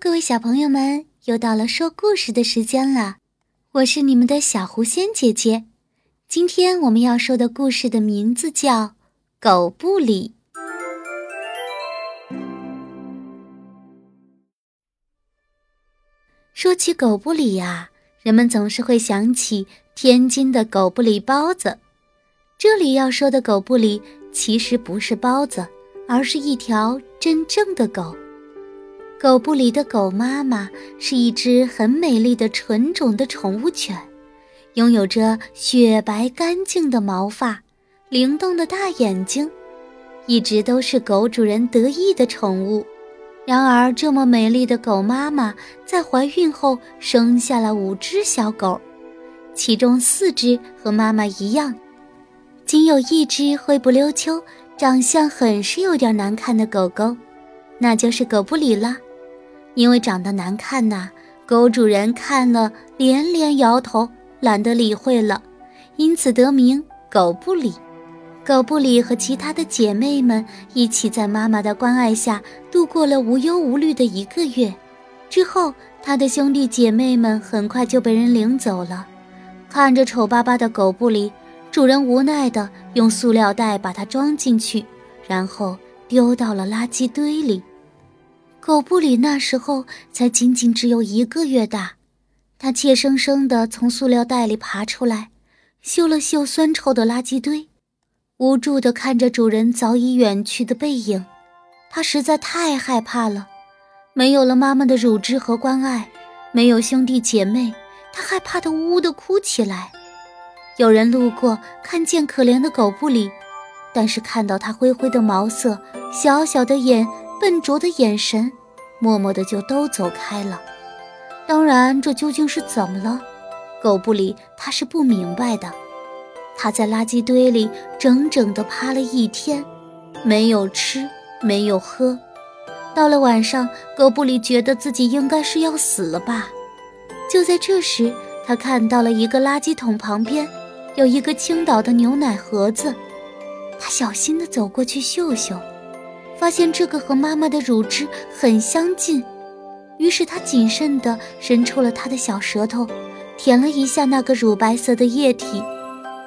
各位小朋友们，又到了说故事的时间了。我是你们的小狐仙姐姐。今天我们要说的故事的名字叫《狗不理》。说起狗不理呀，人们总是会想起天津的狗不理包子。这里要说的狗不理，其实不是包子，而是一条真正的狗。狗不理的狗妈妈是一只很美丽的纯种的宠物犬，拥有着雪白干净的毛发、灵动的大眼睛，一直都是狗主人得意的宠物。然而，这么美丽的狗妈妈在怀孕后生下了五只小狗，其中四只和妈妈一样，仅有一只灰不溜秋、长相很是有点难看的狗狗，那就是狗不理了。因为长得难看呐，狗主人看了连连摇头，懒得理会了，因此得名狗不理。狗不理和其他的姐妹们一起在妈妈的关爱下度过了无忧无虑的一个月。之后，他的兄弟姐妹们很快就被人领走了。看着丑巴巴的狗不理，主人无奈地用塑料袋把它装进去，然后丢到了垃圾堆里。狗不理那时候才仅仅只有一个月大，它怯生生地从塑料袋里爬出来，嗅了嗅酸臭的垃圾堆，无助地看着主人早已远去的背影。它实在太害怕了，没有了妈妈的乳汁和关爱，没有兄弟姐妹，它害怕得呜呜地哭起来。有人路过，看见可怜的狗不理，但是看到它灰灰的毛色，小小的眼。笨拙的眼神，默默的就都走开了。当然，这究竟是怎么了？狗不理他是不明白的。他在垃圾堆里整整的趴了一天，没有吃，没有喝。到了晚上，狗不理觉得自己应该是要死了吧。就在这时，他看到了一个垃圾桶旁边有一个倾倒的牛奶盒子，他小心的走过去嗅嗅。发现这个和妈妈的乳汁很相近，于是他谨慎地伸出了他的小舌头，舔了一下那个乳白色的液体，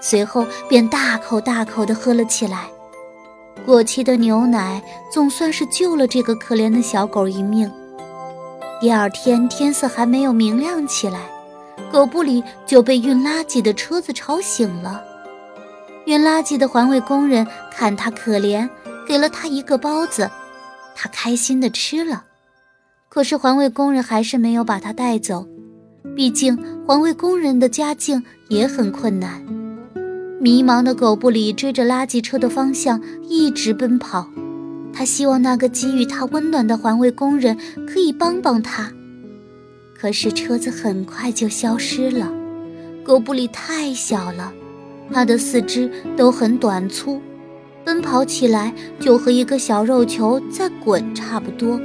随后便大口大口地喝了起来。过期的牛奶总算是救了这个可怜的小狗一命。第二天天色还没有明亮起来，狗不理就被运垃圾的车子吵醒了。运垃圾的环卫工人看他可怜。给了他一个包子，他开心地吃了。可是环卫工人还是没有把他带走，毕竟环卫工人的家境也很困难。迷茫的狗不理追着垃圾车的方向一直奔跑，他希望那个给予他温暖的环卫工人可以帮帮他。可是车子很快就消失了。狗不理太小了，它的四肢都很短粗。奔跑起来就和一个小肉球在滚差不多。